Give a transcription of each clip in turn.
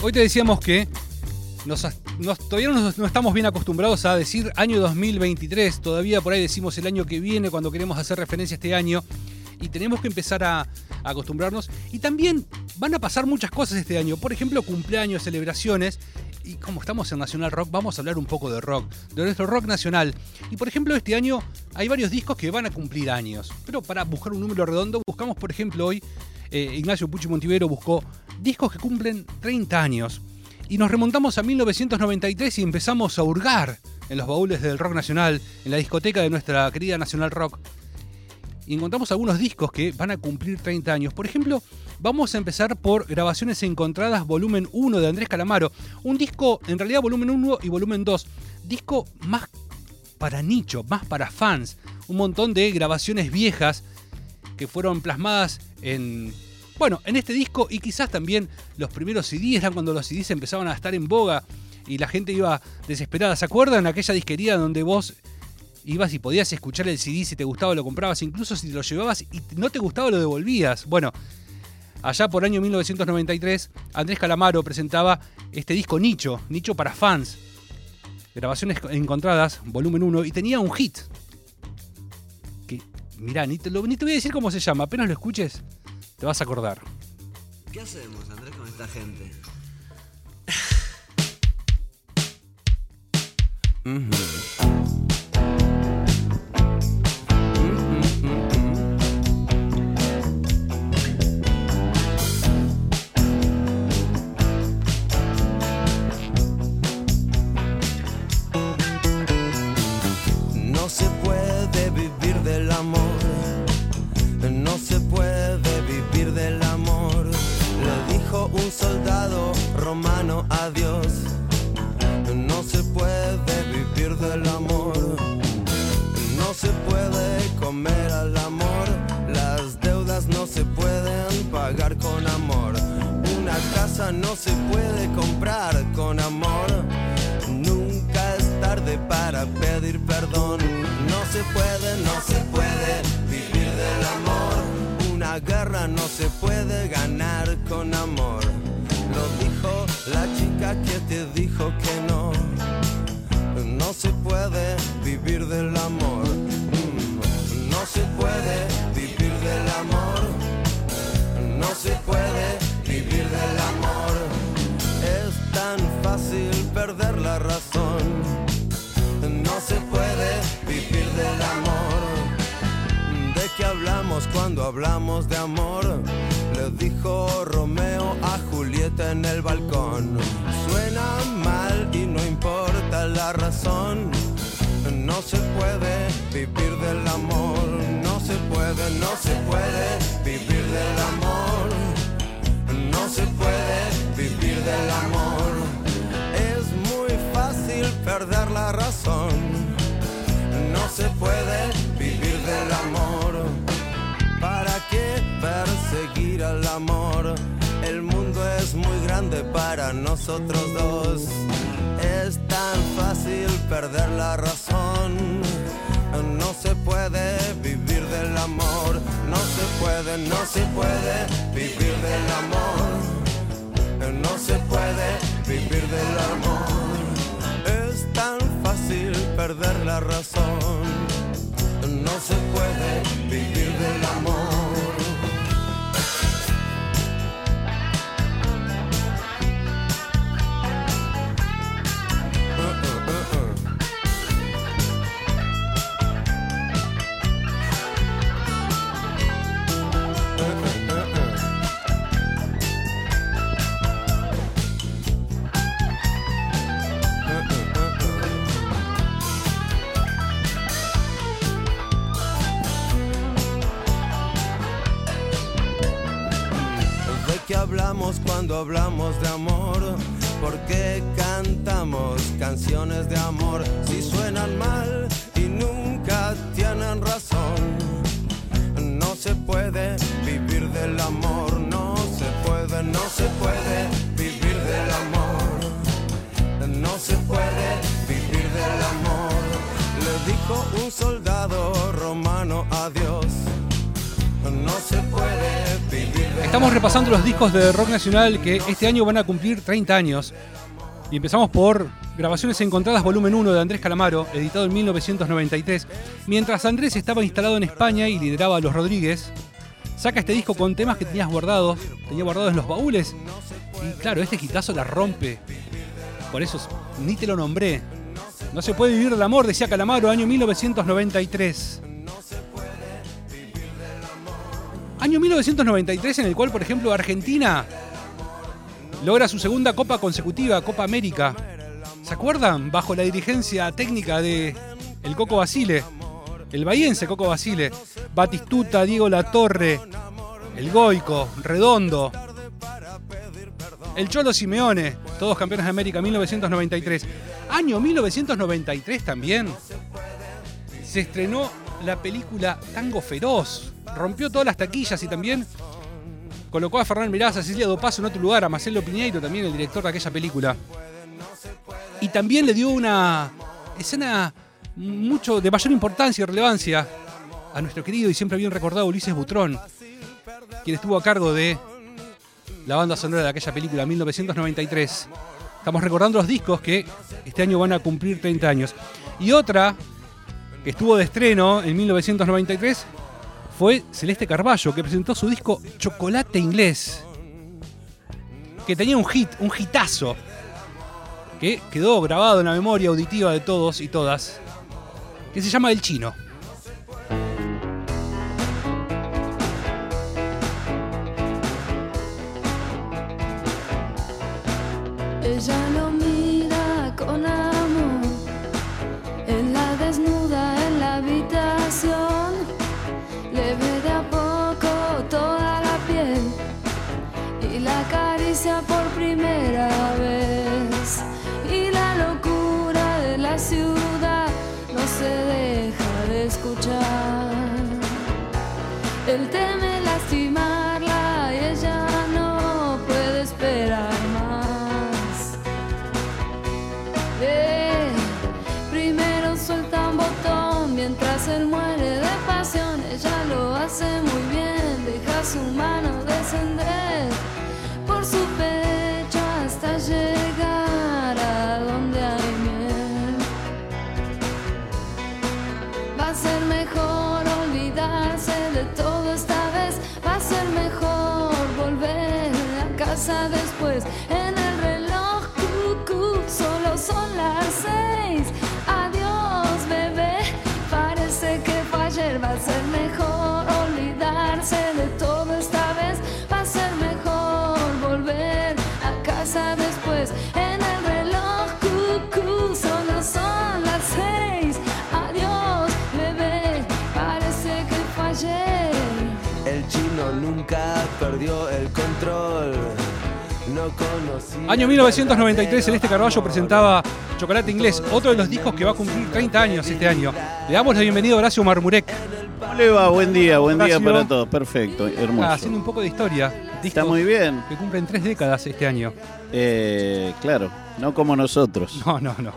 Hoy te decíamos que nos, todavía no, no estamos bien acostumbrados a decir año 2023. Todavía por ahí decimos el año que viene cuando queremos hacer referencia a este año. Y tenemos que empezar a, a acostumbrarnos. Y también van a pasar muchas cosas este año. Por ejemplo, cumpleaños, celebraciones. Y como estamos en Nacional Rock, vamos a hablar un poco de rock, de nuestro rock nacional. Y por ejemplo, este año hay varios discos que van a cumplir años. Pero para buscar un número redondo, buscamos, por ejemplo, hoy, eh, Ignacio Pucci Montivero buscó discos que cumplen 30 años. Y nos remontamos a 1993 y empezamos a hurgar en los baúles del rock nacional, en la discoteca de nuestra querida Nacional Rock. Y encontramos algunos discos que van a cumplir 30 años. Por ejemplo, vamos a empezar por Grabaciones Encontradas, volumen 1 de Andrés Calamaro. Un disco, en realidad, volumen 1 y volumen 2. Disco más para nicho, más para fans. Un montón de grabaciones viejas que fueron plasmadas en bueno, en este disco y quizás también los primeros CDs eran cuando los CDs empezaban a estar en boga y la gente iba desesperada. ¿Se acuerdan aquella disquería donde vos ibas y podías escuchar el CD si te gustaba lo comprabas, incluso si te lo llevabas y no te gustaba lo devolvías? Bueno, allá por año 1993 Andrés Calamaro presentaba este disco Nicho, Nicho para fans. Grabaciones encontradas, volumen 1 y tenía un hit. Mirá, ni te, lo- ni te voy a decir cómo se llama, apenas lo escuches te vas a acordar. ¿Qué hacemos, Andrés, con esta gente? No un soldado romano a Dios. No se puede vivir del amor. No se puede comer al amor. Las deudas no se pueden pagar con amor. Una casa no se puede comprar con amor. Nunca es tarde para pedir perdón. No se puede, no se puede vivir del amor. Una guerra no se puede ganar con amor. La chica que te dijo que no. No se puede vivir del amor. Mm, No se puede vivir del amor. No se puede vivir del amor. Es tan fácil perder la razón. No se puede vivir del amor. ¿De qué hablamos cuando hablamos de amor? Dijo Romeo a Julieta en el balcón. Suena mal y no importa la razón. No se puede vivir del amor. No se puede, no se puede vivir del amor. No se puede vivir del amor. Es muy fácil perder la razón. Nosotros dos. Es tan fácil perder la razón. No se puede vivir del amor. No se puede, no se puede vivir del amor. No se puede vivir del amor. Es tan fácil perder la razón. No se puede vivir del amor. Hablamos de amor? ¿Por qué cantamos canciones de amor si suenan mal y nunca tienen razón? No se puede vivir del amor, no se puede, no se puede vivir del amor. No se puede vivir del amor. Le dijo un soldado romano Estamos repasando los discos de rock nacional que este año van a cumplir 30 años. Y empezamos por Grabaciones Encontradas, volumen 1 de Andrés Calamaro, editado en 1993. Mientras Andrés estaba instalado en España y lideraba a los Rodríguez, saca este disco con temas que tenías guardados, tenía guardados en los baúles. Y claro, este gitazo la rompe. Por eso ni te lo nombré. No se puede vivir del amor, decía Calamaro, año 1993. Año 1993 en el cual, por ejemplo, Argentina logra su segunda Copa consecutiva, Copa América. ¿Se acuerdan? Bajo la dirigencia técnica de el Coco Basile, el bahiense Coco Basile, Batistuta, Diego Latorre, el Goico, Redondo, el Cholo Simeone, todos campeones de América 1993. Año 1993 también se estrenó la película Tango Feroz. Rompió todas las taquillas y también colocó a Fernán Mirás, a Cecilia Dopazo en otro lugar, a Marcelo Piñeiro, también el director de aquella película. Y también le dio una escena mucho de mayor importancia y relevancia a nuestro querido y siempre bien recordado Ulises Butrón, quien estuvo a cargo de la banda sonora de aquella película 1993. Estamos recordando los discos que este año van a cumplir 30 años. Y otra que estuvo de estreno en 1993 fue Celeste Carballo, que presentó su disco Chocolate Inglés, que tenía un hit, un hitazo, que quedó grabado en la memoria auditiva de todos y todas, que se llama El Chino. Después. Año 1993, Celeste Carballo presentaba Chocolate Inglés, otro de los discos que va a cumplir 30 años este año. Le damos la bienvenida a Horacio Marmurek, ¿Cómo le va? Buen día, buen día para todos. Perfecto, hermoso. Ah, haciendo un poco de historia. Está muy bien. que cumplen tres décadas este año. Eh, claro, no como nosotros. No, no, no.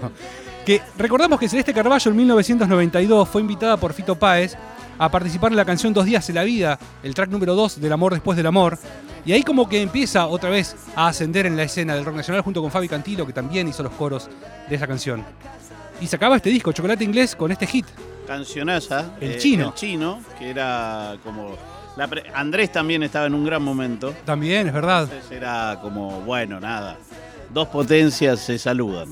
Que recordamos que Celeste Carballo en 1992 fue invitada por Fito Páez a participar en la canción Dos días en la vida, el track número 2 del amor después del amor. Y ahí como que empieza otra vez a ascender en la escena del rock nacional junto con Fabi Cantilo, que también hizo los coros de esa canción. Y sacaba este disco, Chocolate Inglés, con este hit. Cancionaza. El eh, chino. El chino, que era como. la pre- Andrés también estaba en un gran momento. También, es verdad. Entonces era como, bueno, nada. Dos potencias se saludan.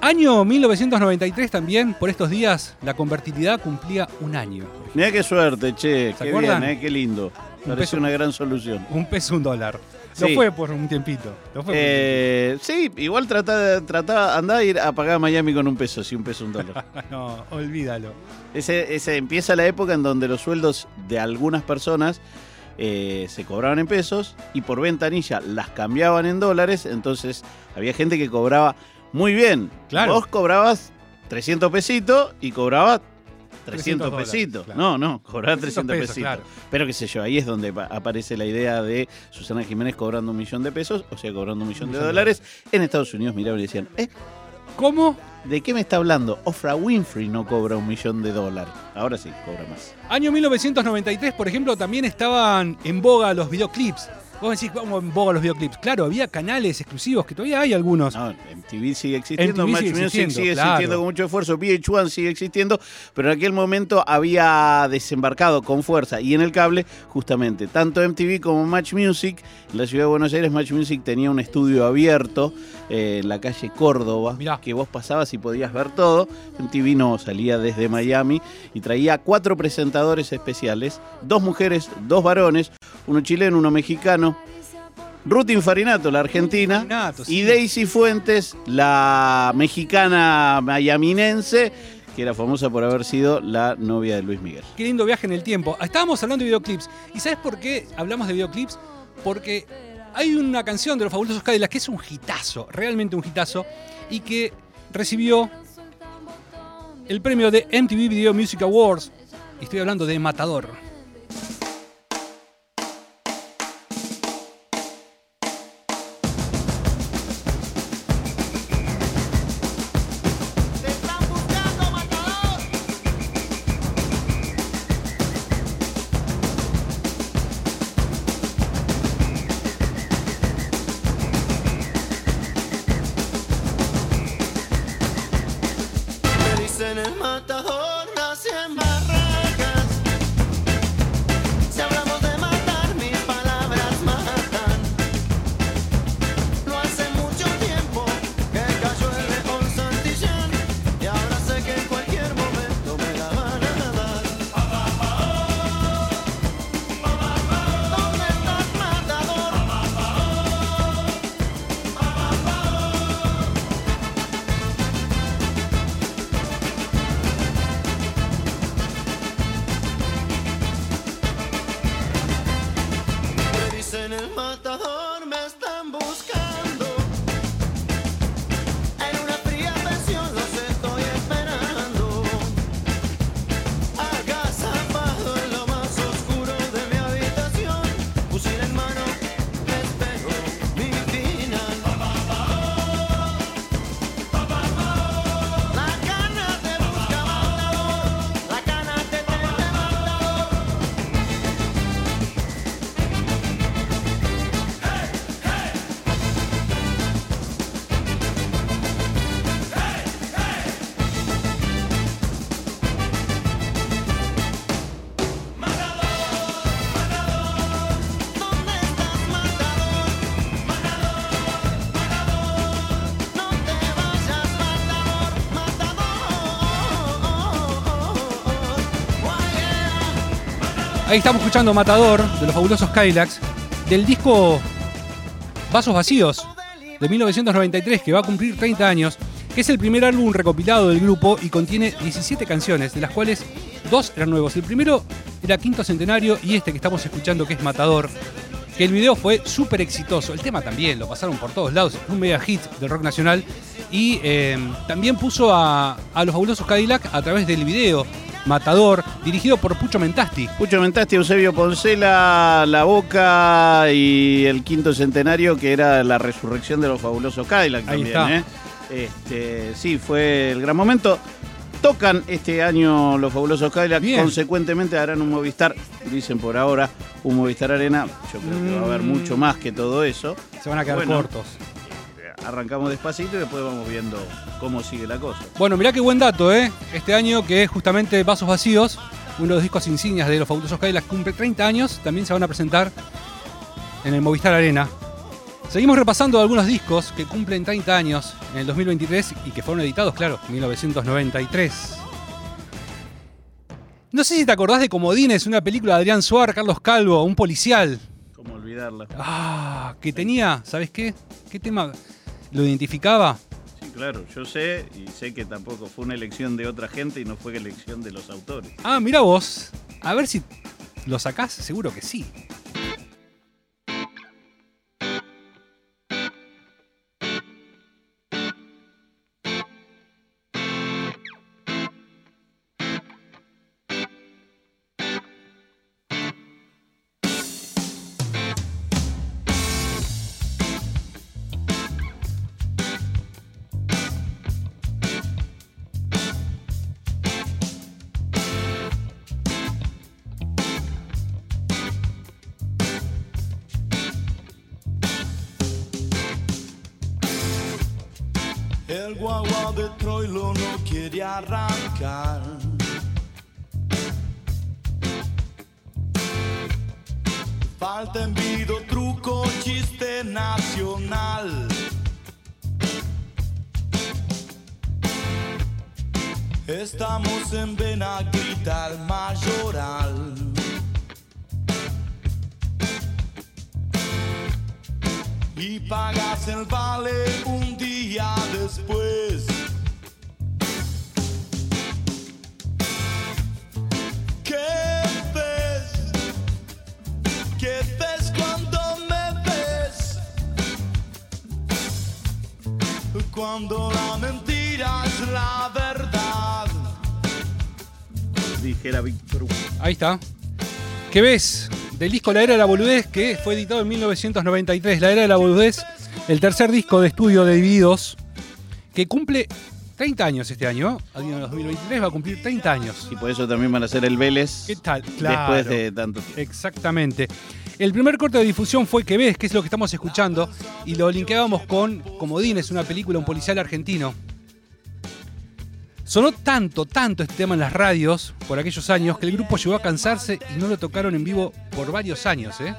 Año 1993 también, por estos días, la convertibilidad cumplía un año. Mirá qué suerte, che. ¿Se Qué acuerdan? bien, eh, qué lindo. Un Parece peso. una gran solución. Un peso, un dólar. Lo fue por un tiempito. Lo fue por un Eh, sí, igual tratá, tratá, andá a ir a pagar a Miami con un peso, si un peso un dólar. No, olvídalo. Ese, ese empieza la época en donde los sueldos de algunas personas eh, se cobraban en pesos y por ventanilla las cambiaban en dólares, entonces había gente que cobraba muy bien. Claro. Vos cobrabas 300 pesitos y cobraba 300 300 dólares, pesitos. claro. No, no, cobraba 300 300 pesos, pesitos. claro. Pero qué sé yo, ahí es donde pa- aparece la idea de Susana Jiménez cobrando un millón de pesos, o sea, cobrando un millón de millón de dólares. En Estados Unidos miraban y decían, ¿eh? ¿Cómo? ¿De qué me está hablando? Ofra Winfrey no cobra un millón de dólares. Ahora sí, cobra más. Año 1993, por ejemplo, también estaban en boga los videoclips. Vos decís, ¿cómo en boga los videoclips? Claro, había canales exclusivos, que todavía hay algunos. No, MTV sigue existiendo, MTV Match sigue Music existiendo, sigue claro. existiendo con mucho esfuerzo, VH1 sigue existiendo, pero en aquel momento había desembarcado con fuerza y en el cable, justamente, tanto MTV como Match Music. En la ciudad de Buenos Aires, Match Music tenía un estudio abierto eh, en la calle Córdoba, Mirá. que vos pasabas y podías ver todo. MTV no salía desde Miami y traía cuatro presentadores especiales, dos mujeres, dos varones, uno chileno, uno mexicano. Ruth Infarinato, la argentina, Infarinato, sí. y Daisy Fuentes, la mexicana mayaminense, que era famosa por haber sido la novia de Luis Miguel. Qué lindo viaje en el tiempo. Estábamos hablando de videoclips. ¿Y sabes por qué hablamos de videoclips? Porque hay una canción de los fabulosos Cadillacs que es un hitazo, realmente un hitazo, y que recibió el premio de MTV Video Music Awards. Y estoy hablando de Matador. Me Ahí estamos escuchando Matador de los fabulosos Cadillacs del disco Vasos Vacíos de 1993 que va a cumplir 30 años, que es el primer álbum recopilado del grupo y contiene 17 canciones, de las cuales dos eran nuevos. El primero era Quinto Centenario y este que estamos escuchando que es Matador, que el video fue súper exitoso. El tema también, lo pasaron por todos lados, un mega hit del rock nacional y eh, también puso a, los fabulosos Cadillac a través del video Matador, dirigido por Pucho Mentasti. Pucho Mentasti, Eusebio Poncela, La Boca y el quinto centenario, que era la resurrección de los fabulosos Cadillac Ahí también. está. ¿eh? Este, sí, fue el gran momento. Tocan este año los fabulosos Cadillac, Bien. consecuentemente harán un Movistar, dicen por ahora, un Movistar Arena. Yo creo que va a haber Mm. mucho más que todo eso. Se van a quedar Bueno. cortos. Arrancamos despacito y después vamos viendo cómo sigue la cosa. Bueno, mirá qué buen dato, ¿eh? Este año que es justamente Vasos Vacíos, uno de los discos insignias de los fabulosos Cadillacs, cumple 30 años, también se van a presentar en el Movistar Arena. Seguimos repasando algunos discos que cumplen 30 años en el 2023 y que fueron editados, claro, en 1993. No sé si te acordás de Comodines, una película de Adrián Suar, Carlos Calvo, un policial. ¿Cómo olvidarla? Ah, que tenía, ¿sabes qué? ¿Qué tema lo identificaba? Sí, claro, yo sé y sé que tampoco fue una elección de otra gente y no fue elección de los autores. Ah, mira vos. A ver si lo sacás, seguro que sí. El guagua de Troilo no quiere arrancar. Falta envido, truco, chiste nacional. Estamos en Benaguita, el mayoral. Y pagas el vale un día después. ¿Qué ves? ¿Qué ves cuando me ves? Cuando la mentira es la verdad. Dijera Víctor. Ahí está. ¿Qué ves? Del disco La Era de la Boludez, que fue editado en 1993. La Era de la Boludez, el tercer disco de estudio de Divididos, que cumple 30 años este año. Año 2023 va a cumplir 30 años. Y por eso también van a ser el Vélez ¿Qué tal? Claro. después de tanto tiempo. Exactamente. El primer corte de difusión fue Que ves, que es lo que estamos escuchando, y lo linkeábamos con Comodines, una película, un policial argentino. Sonó tanto, tanto este tema en las radios por aquellos años que el grupo llegó a cansarse y no lo tocaron en vivo por varios años, ¿eh?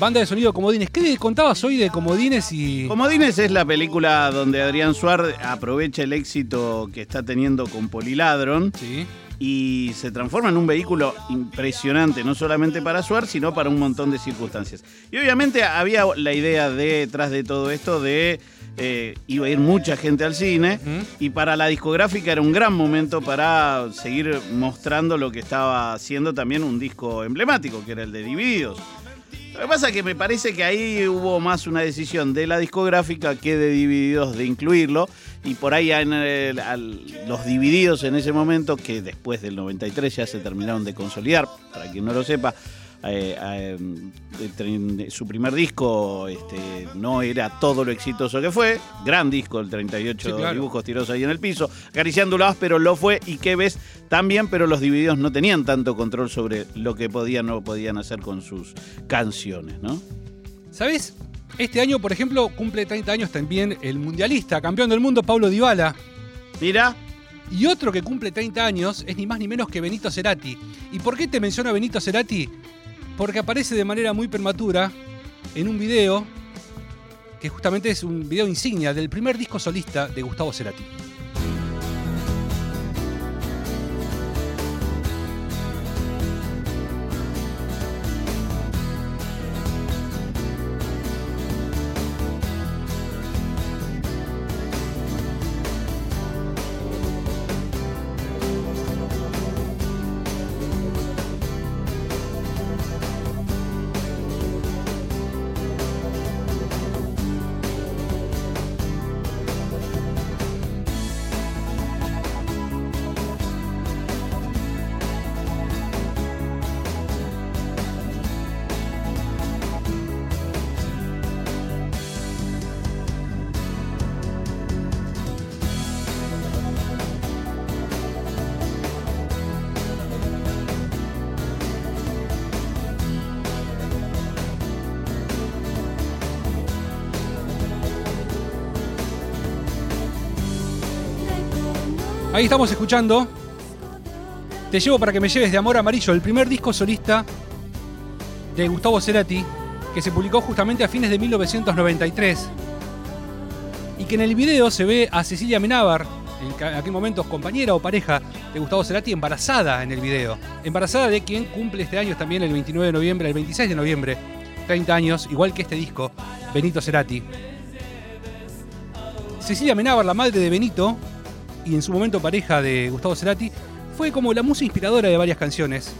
Banda de sonido Comodines. ¿Qué contabas hoy de Comodines y. Comodines es la película donde Adrián Suárez aprovecha el éxito que está teniendo con Poliladron Sí. Y se transforma en un vehículo impresionante, no solamente para Suárez, sino para un montón de circunstancias. Y obviamente había la idea detrás de todo esto de eh, iba a ir mucha gente al cine y para la discográfica era un gran momento para seguir mostrando lo que estaba haciendo también un disco emblemático, que era el de Divididos. Lo que pasa es que me parece que ahí hubo más una decisión de la discográfica que de Divididos de incluirlo. Y por ahí en al- los Divididos en ese momento, que después del 93 ya se terminaron de consolidar, para quien no lo sepa, eh, eh, tre- su primer disco este, no era todo lo exitoso que fue. Gran disco, el 38 Sí, claro. dibujos tirados ahí en el piso. Acariciándolas, pero lo fue. Y que ves también, pero los Divididos no tenían tanto control sobre lo que podían o no podían hacer con sus canciones, ¿no? ¿Sabes? Este año, por ejemplo, cumple 30 años también el mundialista, campeón del mundo, Pablo Dybala. Mira, Y otro que cumple 30 años es ni más ni menos que Benito Cerati. ¿Y por qué te menciono a Benito Cerati? Porque aparece de manera muy prematura en un video que justamente es un video insignia del primer disco solista de Gustavo Cerati. Ahí estamos escuchando Te llevo para que me lleves de Amor Amarillo, el primer disco solista de Gustavo Cerati, que se publicó justamente a fines de 1993. Y que en el video se ve a Cecilia Menábar, en aquel momento compañera o pareja de Gustavo Cerati, embarazada en el video. Embarazada de quien cumple este año también el 29 de noviembre, el 26 de noviembre, 30 años, igual que este disco, Benito Cerati. Cecilia Menábar, la madre de Benito, y en su momento pareja de Gustavo Cerati, fue como la musa inspiradora de varias canciones.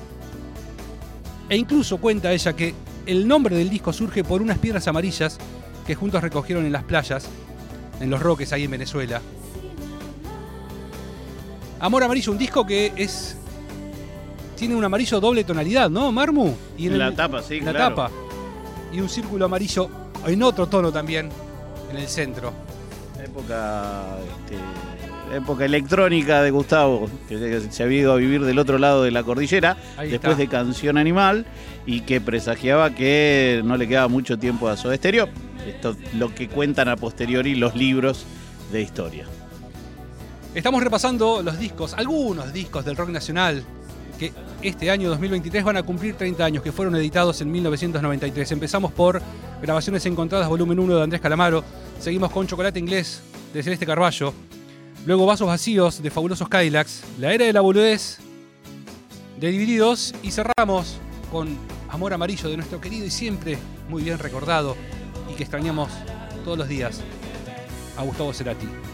E incluso cuenta ella que el nombre del disco surge por unas piedras amarillas que juntos recogieron en las playas, en los roques ahí en Venezuela. Amor Amarillo, un disco que es. Tiene un amarillo doble tonalidad, ¿no, Marmu? Y En la tapa, sí, en la claro. tapa. Y un círculo amarillo en otro tono también, en el centro. Época, este, época electrónica de Gustavo, que se había ido a vivir del otro lado de la cordillera, Ahí después está. de Canción Animal, y que presagiaba que no le quedaba mucho tiempo a Soda Stereo. Esto, lo que cuentan a posteriori los libros de historia. Estamos repasando los discos, algunos discos del rock nacional que este año 2023 van a cumplir 30 años, que fueron editados en 1993. Empezamos por Grabaciones Encontradas, volumen 1 de Andrés Calamaro. Seguimos con Chocolate Inglés de Celeste Carballo. Luego Vasos Vacíos de Fabulosos Cadillacs. La Era de la Boludez de Divididos. Y cerramos con Amor Amarillo de nuestro querido y siempre muy bien recordado y que extrañamos todos los días a Gustavo Cerati.